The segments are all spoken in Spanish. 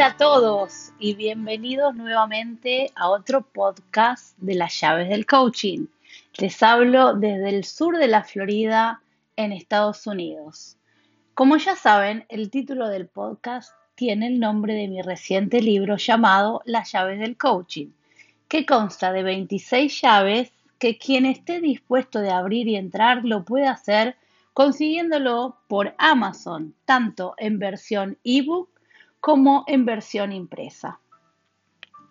Hola a todos y bienvenidos nuevamente a otro podcast de las llaves del coaching. Les hablo desde el sur de la Florida en Estados Unidos. Como ya saben, el título del podcast tiene el nombre de mi reciente libro llamado Las llaves del coaching, que consta de 26 llaves que quien esté dispuesto de abrir y entrar lo puede hacer consiguiéndolo por Amazon, tanto en versión ebook como en versión impresa.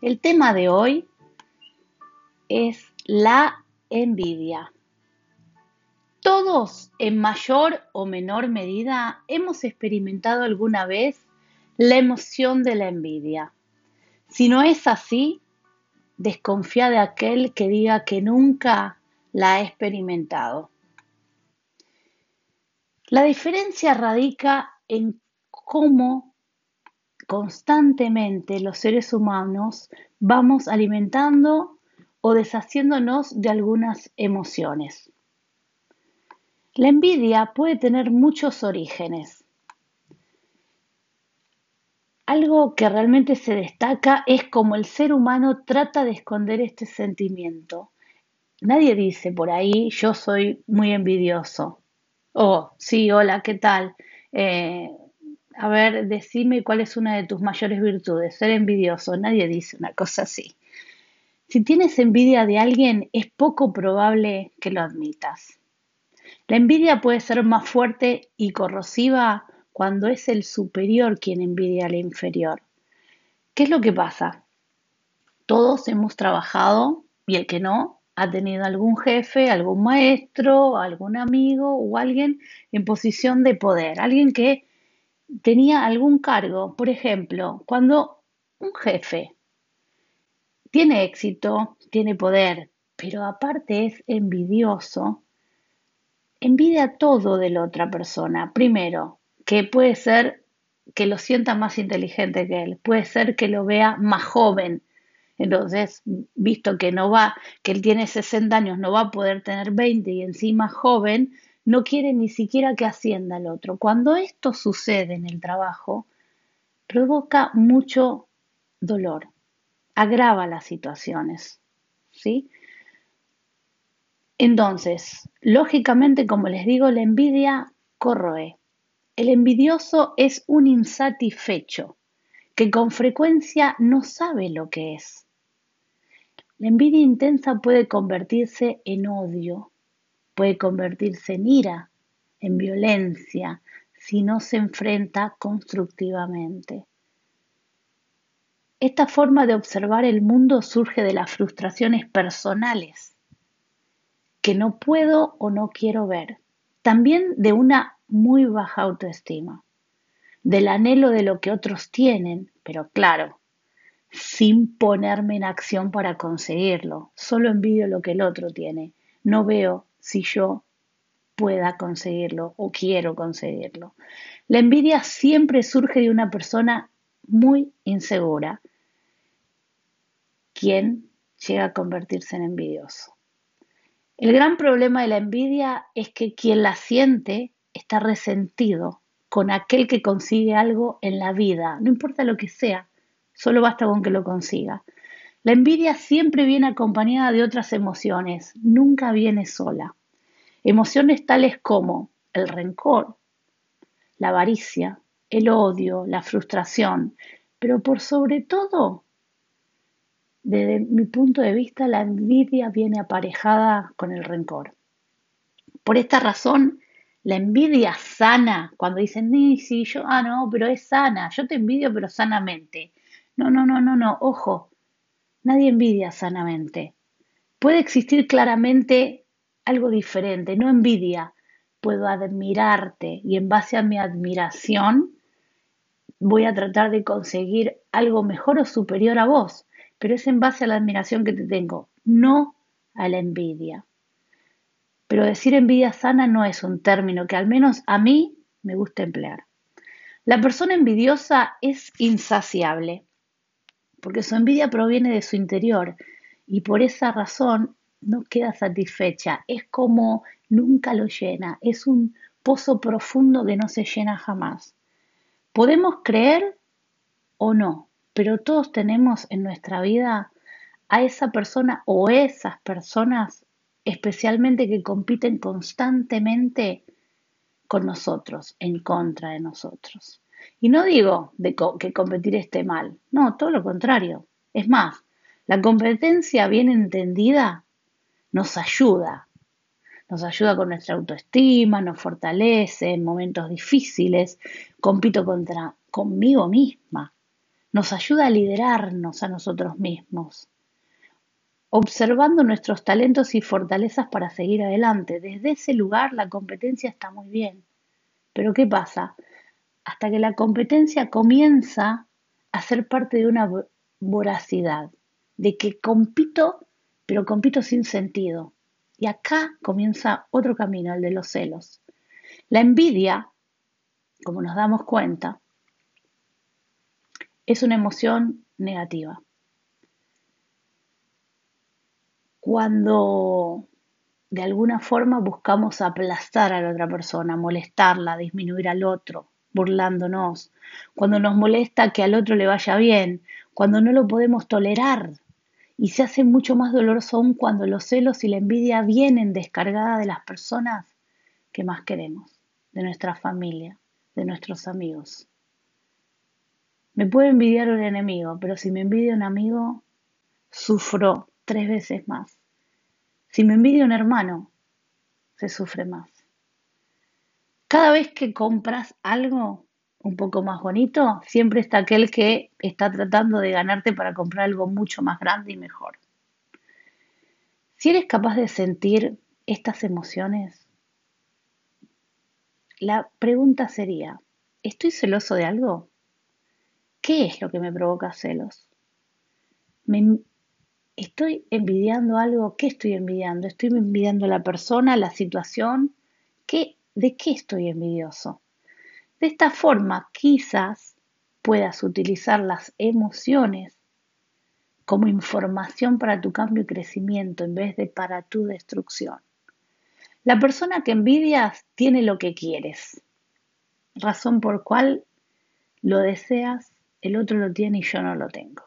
El tema de hoy es la envidia. Todos, en mayor o menor medida, hemos experimentado alguna vez la emoción de la envidia. Si no es así, desconfía de aquel que diga que nunca la ha experimentado. La diferencia radica en cómo constantemente los seres humanos vamos alimentando o deshaciéndonos de algunas emociones. La envidia puede tener muchos orígenes. Algo que realmente se destaca es cómo el ser humano trata de esconder este sentimiento. Nadie dice por ahí, yo soy muy envidioso. Oh, sí, hola, ¿qué tal? Eh, a ver, decime cuál es una de tus mayores virtudes, ser envidioso. Nadie dice una cosa así. Si tienes envidia de alguien, es poco probable que lo admitas. La envidia puede ser más fuerte y corrosiva cuando es el superior quien envidia al inferior. ¿Qué es lo que pasa? Todos hemos trabajado y el que no ha tenido algún jefe, algún maestro, algún amigo o alguien en posición de poder, alguien que tenía algún cargo. Por ejemplo, cuando un jefe tiene éxito, tiene poder, pero aparte es envidioso, envidia todo de la otra persona. Primero, que puede ser que lo sienta más inteligente que él, puede ser que lo vea más joven. Entonces, visto que no va, que él tiene 60 años, no va a poder tener 20 y encima joven, no quiere ni siquiera que ascienda el otro. Cuando esto sucede en el trabajo, provoca mucho dolor, agrava las situaciones, ¿sí? Entonces, lógicamente, como les digo, la envidia corroe. El envidioso es un insatisfecho que con frecuencia no sabe lo que es. La envidia intensa puede convertirse en odio, puede convertirse en ira, en violencia, si no se enfrenta constructivamente. Esta forma de observar el mundo surge de las frustraciones personales que no puedo o no quiero ver, también de una muy baja autoestima, del anhelo de lo que otros tienen, pero claro, sin ponerme en acción para conseguirlo, solo envidio lo que el otro tiene, no veo si yo pueda conseguirlo o quiero conseguirlo. La envidia siempre surge de una persona muy insegura, quien llega a convertirse en envidioso. El gran problema de la envidia es que quien la siente está resentido con aquel que consigue algo en la vida, no importa lo que sea, solo basta con que lo consiga. La envidia siempre viene acompañada de otras emociones, nunca viene sola. Emociones tales como el rencor, la avaricia, el odio, la frustración, pero por sobre todo, desde mi punto de vista, la envidia viene aparejada con el rencor. Por esta razón, la envidia sana, cuando dicen, sí, yo, ah, no, pero es sana, yo te envidio, pero sanamente. No, no, no, no, no, ojo, Nadie envidia sanamente. Puede existir claramente algo diferente, no envidia. Puedo admirarte y en base a mi admiración voy a tratar de conseguir algo mejor o superior a vos, pero es en base a la admiración que te tengo, no a la envidia. Pero decir envidia sana no es un término que al menos a mí me gusta emplear. La persona envidiosa es insaciable porque su envidia proviene de su interior y por esa razón no queda satisfecha. Es como nunca lo llena, es un pozo profundo que no se llena jamás. Podemos creer o no, pero todos tenemos en nuestra vida a esa persona o esas personas especialmente que compiten constantemente con nosotros, en contra de nosotros. Y no digo de que competir esté mal, no, todo lo contrario. Es más, la competencia bien entendida nos ayuda, nos ayuda con nuestra autoestima, nos fortalece en momentos difíciles, compito contra conmigo misma, nos ayuda a liderarnos a nosotros mismos, observando nuestros talentos y fortalezas para seguir adelante. Desde ese lugar la competencia está muy bien. Pero ¿qué pasa? Hasta que la competencia comienza a ser parte de una voracidad, de que compito, pero compito sin sentido. Y acá comienza otro camino, el de los celos. La envidia, como nos damos cuenta, es una emoción negativa. Cuando de alguna forma buscamos aplastar a la otra persona, molestarla, disminuir al otro, burlándonos, cuando nos molesta que al otro le vaya bien, cuando no lo podemos tolerar. Y se hace mucho más doloroso aún cuando los celos y la envidia vienen descargadas de las personas que más queremos, de nuestra familia, de nuestros amigos. Me puede envidiar un enemigo, pero si me envidia un amigo, sufro tres veces más. Si me envidia un hermano, se sufre más. Cada vez que compras algo un poco más bonito, siempre está aquel que está tratando de ganarte para comprar algo mucho más grande y mejor. Si eres capaz de sentir estas emociones, la pregunta sería, ¿estoy celoso de algo? ¿Qué es lo que me provoca celos? ¿Me estoy envidiando algo? ¿Qué estoy envidiando? ¿Estoy envidiando a la persona, la situación? ¿Qué ¿De qué estoy envidioso? De esta forma, quizás puedas utilizar las emociones como información para tu cambio y crecimiento en vez de para tu destrucción. La persona que envidias tiene lo que quieres, razón por cual lo deseas, el otro lo tiene y yo no lo tengo.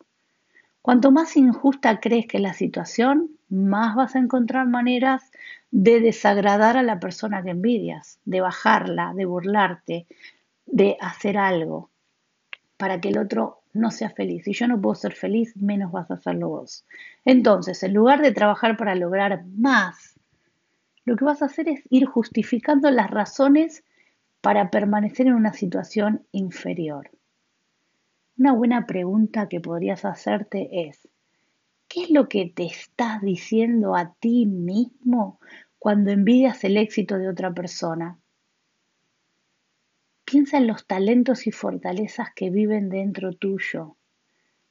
Cuanto más injusta crees que es la situación, más vas a encontrar maneras de desagradar a la persona que envidias, de bajarla, de burlarte, de hacer algo para que el otro no sea feliz. Si yo no puedo ser feliz, menos vas a hacerlo vos. Entonces, en lugar de trabajar para lograr más, lo que vas a hacer es ir justificando las razones para permanecer en una situación inferior. Una buena pregunta que podrías hacerte es, ¿Qué es lo que te estás diciendo a ti mismo cuando envidias el éxito de otra persona? Piensa en los talentos y fortalezas que viven dentro tuyo.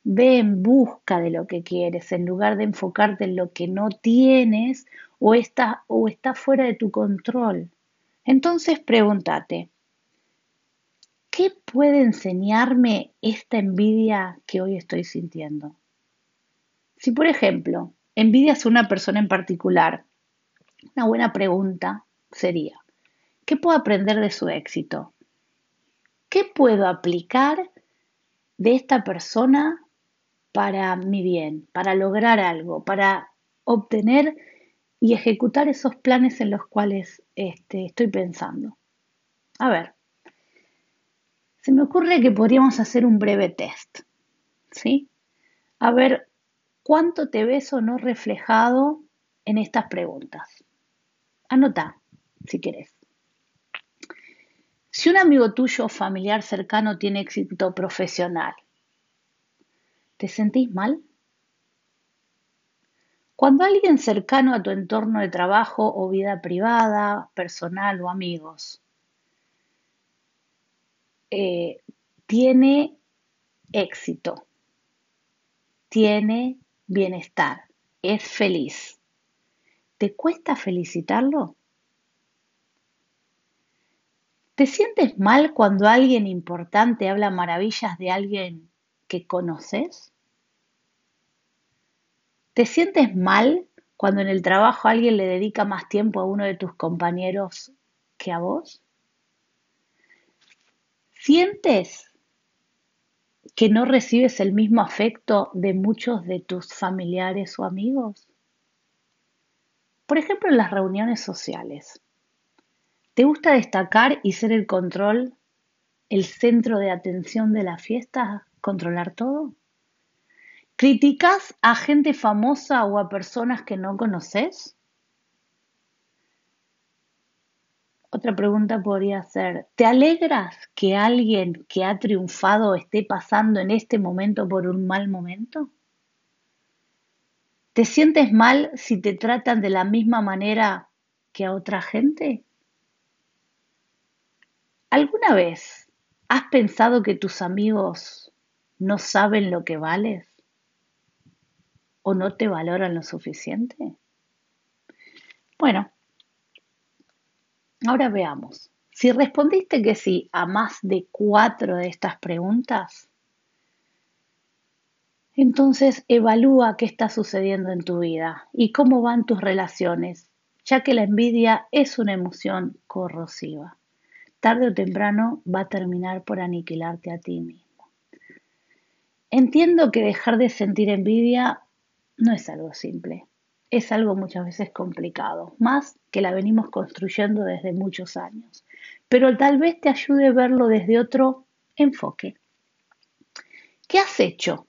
Ve en busca de lo que quieres en lugar de enfocarte en lo que no tienes o está, o está fuera de tu control. Entonces pregúntate, ¿qué puede enseñarme esta envidia que hoy estoy sintiendo? Si, por ejemplo, envidias a una persona en particular, una buena pregunta sería, ¿qué puedo aprender de su éxito? ¿Qué puedo aplicar de esta persona para mi bien, para lograr algo, para obtener y ejecutar esos planes en los cuales este, estoy pensando? A ver, se me ocurre que podríamos hacer un breve test, ¿sí? A ver ¿Cuánto te ves o no reflejado en estas preguntas? Anota, si quieres. Si un amigo tuyo o familiar cercano tiene éxito profesional, ¿te sentís mal? Cuando alguien cercano a tu entorno de trabajo o vida privada, personal o amigos, eh, tiene éxito, tiene bienestar, es feliz. ¿Te cuesta felicitarlo? ¿Te sientes mal cuando alguien importante habla maravillas de alguien que conoces? ¿Te sientes mal cuando en el trabajo alguien le dedica más tiempo a uno de tus compañeros que a vos? ¿Sientes que no recibes el mismo afecto de muchos de tus familiares o amigos? Por ejemplo, en las reuniones sociales. ¿Te gusta destacar y ser el control, el centro de atención de la fiesta, controlar todo? ¿Criticas a gente famosa o a personas que no conoces? Otra pregunta podría ser, ¿te alegras que alguien que ha triunfado esté pasando en este momento por un mal momento? ¿Te sientes mal si te tratan de la misma manera que a otra gente? ¿Alguna vez has pensado que tus amigos no saben lo que vales? o no te valoran lo suficiente? Bueno, ahora veamos. Si respondiste que sí a más de cuatro de estas preguntas, entonces evalúa qué está sucediendo en tu vida y cómo van tus relaciones, ya que la envidia es una emoción corrosiva. Tarde o temprano va a terminar por aniquilarte a ti mismo. Entiendo que dejar de sentir envidia no es algo simple, es algo muchas veces complicado, más que la venimos construyendo desde muchos años, pero tal vez te ayude a verlo desde otro enfoque. ¿Qué has hecho?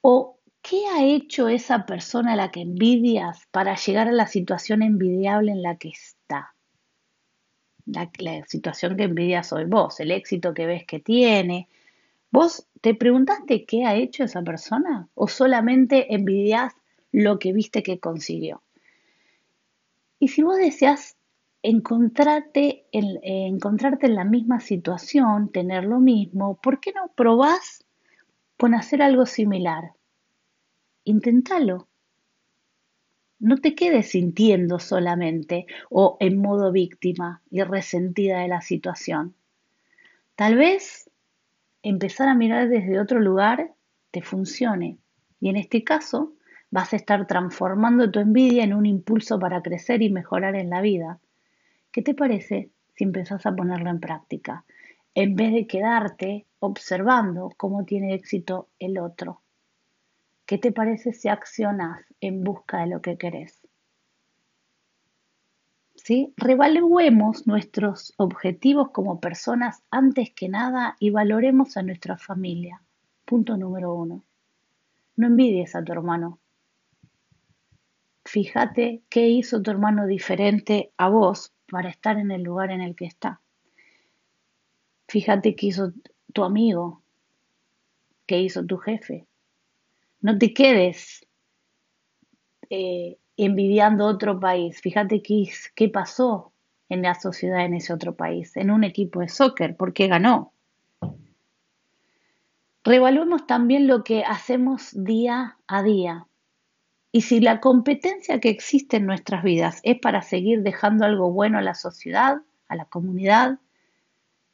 ¿O qué ha hecho esa persona a la que envidias para llegar a la situación envidiable en la que está? La, situación que envidias hoy vos, el éxito que ves que tiene, ¿Vos te preguntaste qué ha hecho esa persona o solamente envidias lo que viste que consiguió? Y si vos deseas encontrarte en, eh, encontrarte en la misma situación, tener lo mismo, ¿por qué no probás con hacer algo similar? Inténtalo. No te quedes sintiendo solamente o en modo víctima y resentida de la situación. Tal vez empezar a mirar desde otro lugar te funcione. Y en este caso, vas a estar transformando tu envidia en un impulso para crecer y mejorar en la vida. ¿Qué te parece si empezás a ponerlo en práctica? En vez de quedarte observando cómo tiene éxito el otro. ¿Qué te parece si accionas en busca de lo que querés? ¿sí? Revaluemos nuestros objetivos como personas antes que nada y valoremos a nuestra familia. Punto número uno. No envidies a tu hermano. Fíjate qué hizo tu hermano diferente a vos para estar en el lugar en el que está. Fíjate qué hizo tu amigo, qué hizo tu jefe. No te quedes eh, envidiando otro país. Fíjate qué, qué pasó en la sociedad en ese otro país, en un equipo de soccer, ¿por qué ganó? Revaluemos también lo que hacemos día a día. Y si la competencia que existe en nuestras vidas es para seguir dejando algo bueno a la sociedad, a la comunidad,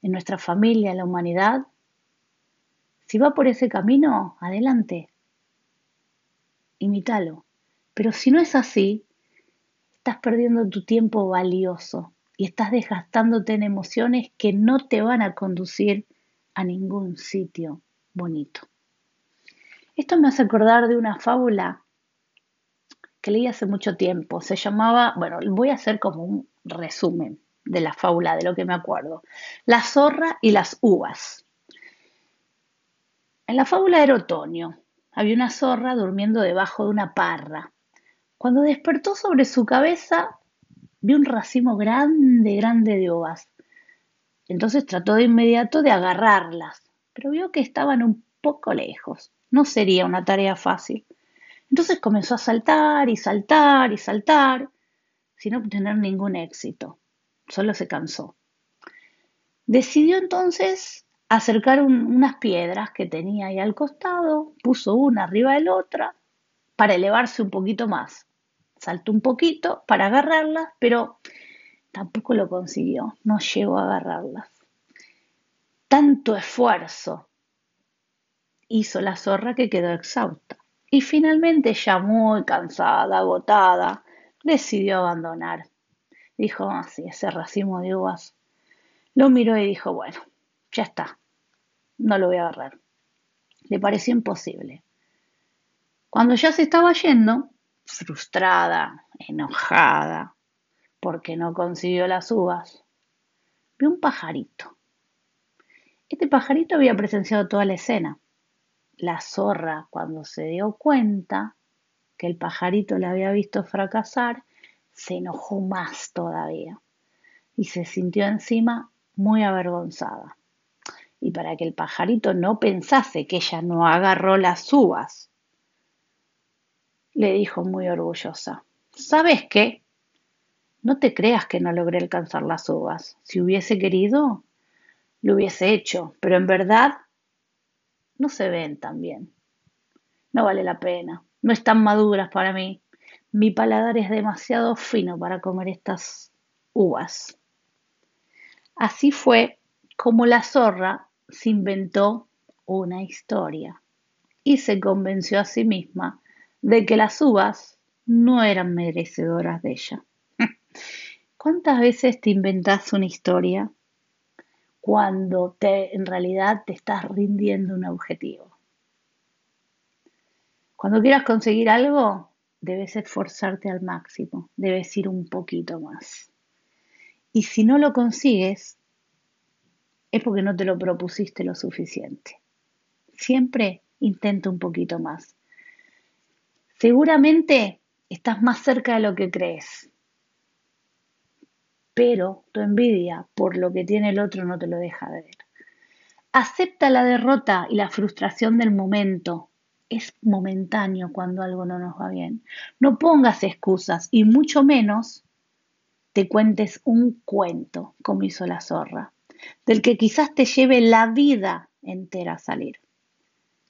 en nuestra familia, a la humanidad, si va por ese camino, adelante. Imítalo. Pero si no es así, estás perdiendo tu tiempo valioso y estás desgastándote en emociones que no te van a conducir a ningún sitio bonito. Esto me hace acordar de una fábula leí hace mucho tiempo. Se llamaba, bueno, voy a hacer como un resumen de la fábula, de lo que me acuerdo. La zorra y las uvas. En la fábula era otoño. Había una zorra durmiendo debajo de una parra. Cuando despertó sobre su cabeza, vio un racimo grande, grande de uvas. Entonces trató de inmediato de agarrarlas, pero vio que estaban un poco lejos. No sería una tarea fácil. Entonces comenzó a saltar y saltar y saltar, sin obtener ningún éxito. Solo se cansó. Decidió entonces acercar unas piedras que tenía ahí al costado, puso una arriba de la otra para elevarse un poquito más saltó un poquito para agarrarlas, pero tampoco lo consiguió, no llegó a agarrarlas. Tanto esfuerzo hizo la zorra que quedó exhausta y finalmente ya muy cansada, agotada, decidió abandonar. Dijo, así, ah, ese racimo de uvas. Lo miró y dijo, bueno, ya está, no lo voy a agarrar. Le pareció imposible. Cuando ya se estaba yendo, frustrada, enojada, porque no consiguió las uvas, vio un pajarito. Este pajarito había presenciado toda la escena. La zorra, cuando se dio cuenta que el pajarito la había visto fracasar, se enojó más todavía y se sintió encima muy avergonzada. Y para que el pajarito no pensase que ella no agarró las uvas, le dijo muy orgullosa, ¿sabes qué? No te creas que no logré alcanzar las uvas. Si hubiese querido, lo hubiese hecho, pero en verdad no se ven tan bien. No vale la pena, no están maduras para mí. Mi paladar es demasiado fino para comer estas uvas. Así fue como la zorra se inventó una historia y se convenció a sí misma de que las uvas no eran merecedoras de ella. ¿Cuántas veces te inventas una historia cuando te, en realidad te estás rindiendo un objetivo? Cuando quieras conseguir algo, debes esforzarte al máximo, debes ir un poquito más. Y si no lo consigues, es porque no te lo propusiste lo suficiente. Siempre intenta un poquito más. Seguramente estás más cerca de lo que crees, pero tu envidia por lo que tiene el otro no te lo deja de ver. Acepta la derrota y la frustración del momento. Es momentáneo cuando algo no nos va bien. No pongas excusas y mucho menos te cuentes un cuento, como hizo la zorra, del que quizás te lleve la vida entera a salir.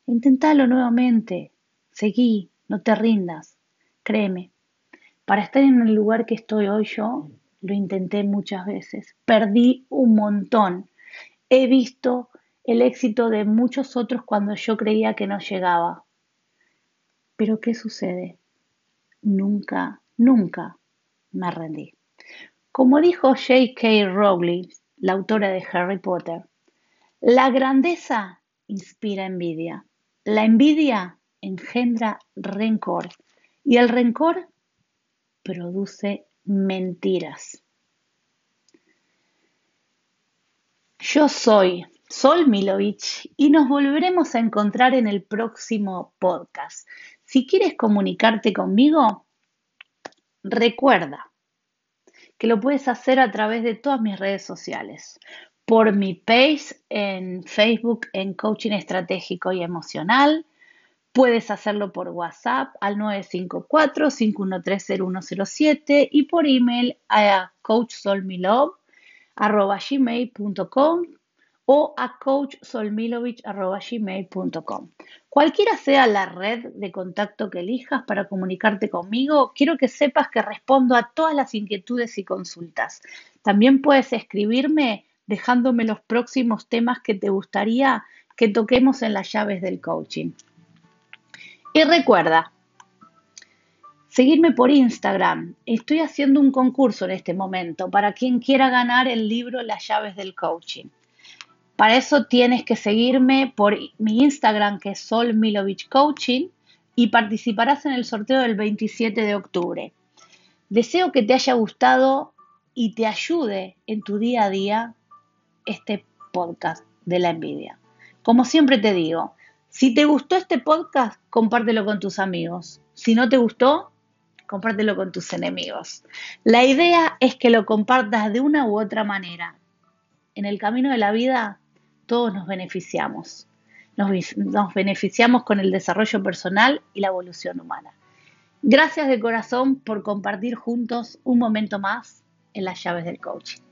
Intentalo nuevamente. Seguí, no te rindas. Créeme, para estar en el lugar que estoy hoy yo, lo intenté muchas veces. Perdí un montón. He visto el éxito de muchos otros cuando yo creía que no llegaba. Pero ¿qué sucede? Nunca, nunca me rendí. Como dijo J.K. Rowling, la autora de Harry Potter, la grandeza inspira envidia. La envidia engendra rencor y el rencor produce mentiras. Yo soy Sol Milovich y nos volveremos a encontrar en el próximo podcast. Si quieres comunicarte conmigo, recuerda que lo puedes hacer a través de todas mis redes sociales. Por mi page en Facebook en Coaching Estratégico y Emocional, Puedes hacerlo por WhatsApp al 954-5130107 y por email a coachsolmilove.com o a coachsolmilovich.gmail.com. Cualquiera sea la red de contacto que elijas para comunicarte conmigo, quiero que sepas que respondo a todas las inquietudes y consultas. También puedes escribirme dejándome los próximos temas que te gustaría que toquemos en las llaves del coaching. Y recuerda, seguirme por Instagram. Estoy haciendo un concurso en este momento para quien quiera ganar el libro Las llaves del coaching. Para eso tienes que seguirme por mi Instagram que es Sol Milovich Coaching y participarás en el sorteo del 27 de octubre. Deseo que te haya gustado y te ayude en tu día a día este podcast de la envidia. Como siempre te digo, si te gustó este podcast, compártelo con tus amigos. Si no te gustó, compártelo con tus enemigos. La idea es que lo compartas de una u otra manera. En el camino de la vida, todos nos beneficiamos. Nos, beneficiamos con el desarrollo personal y la evolución humana. Gracias de corazón por compartir juntos un momento más en las llaves del coaching.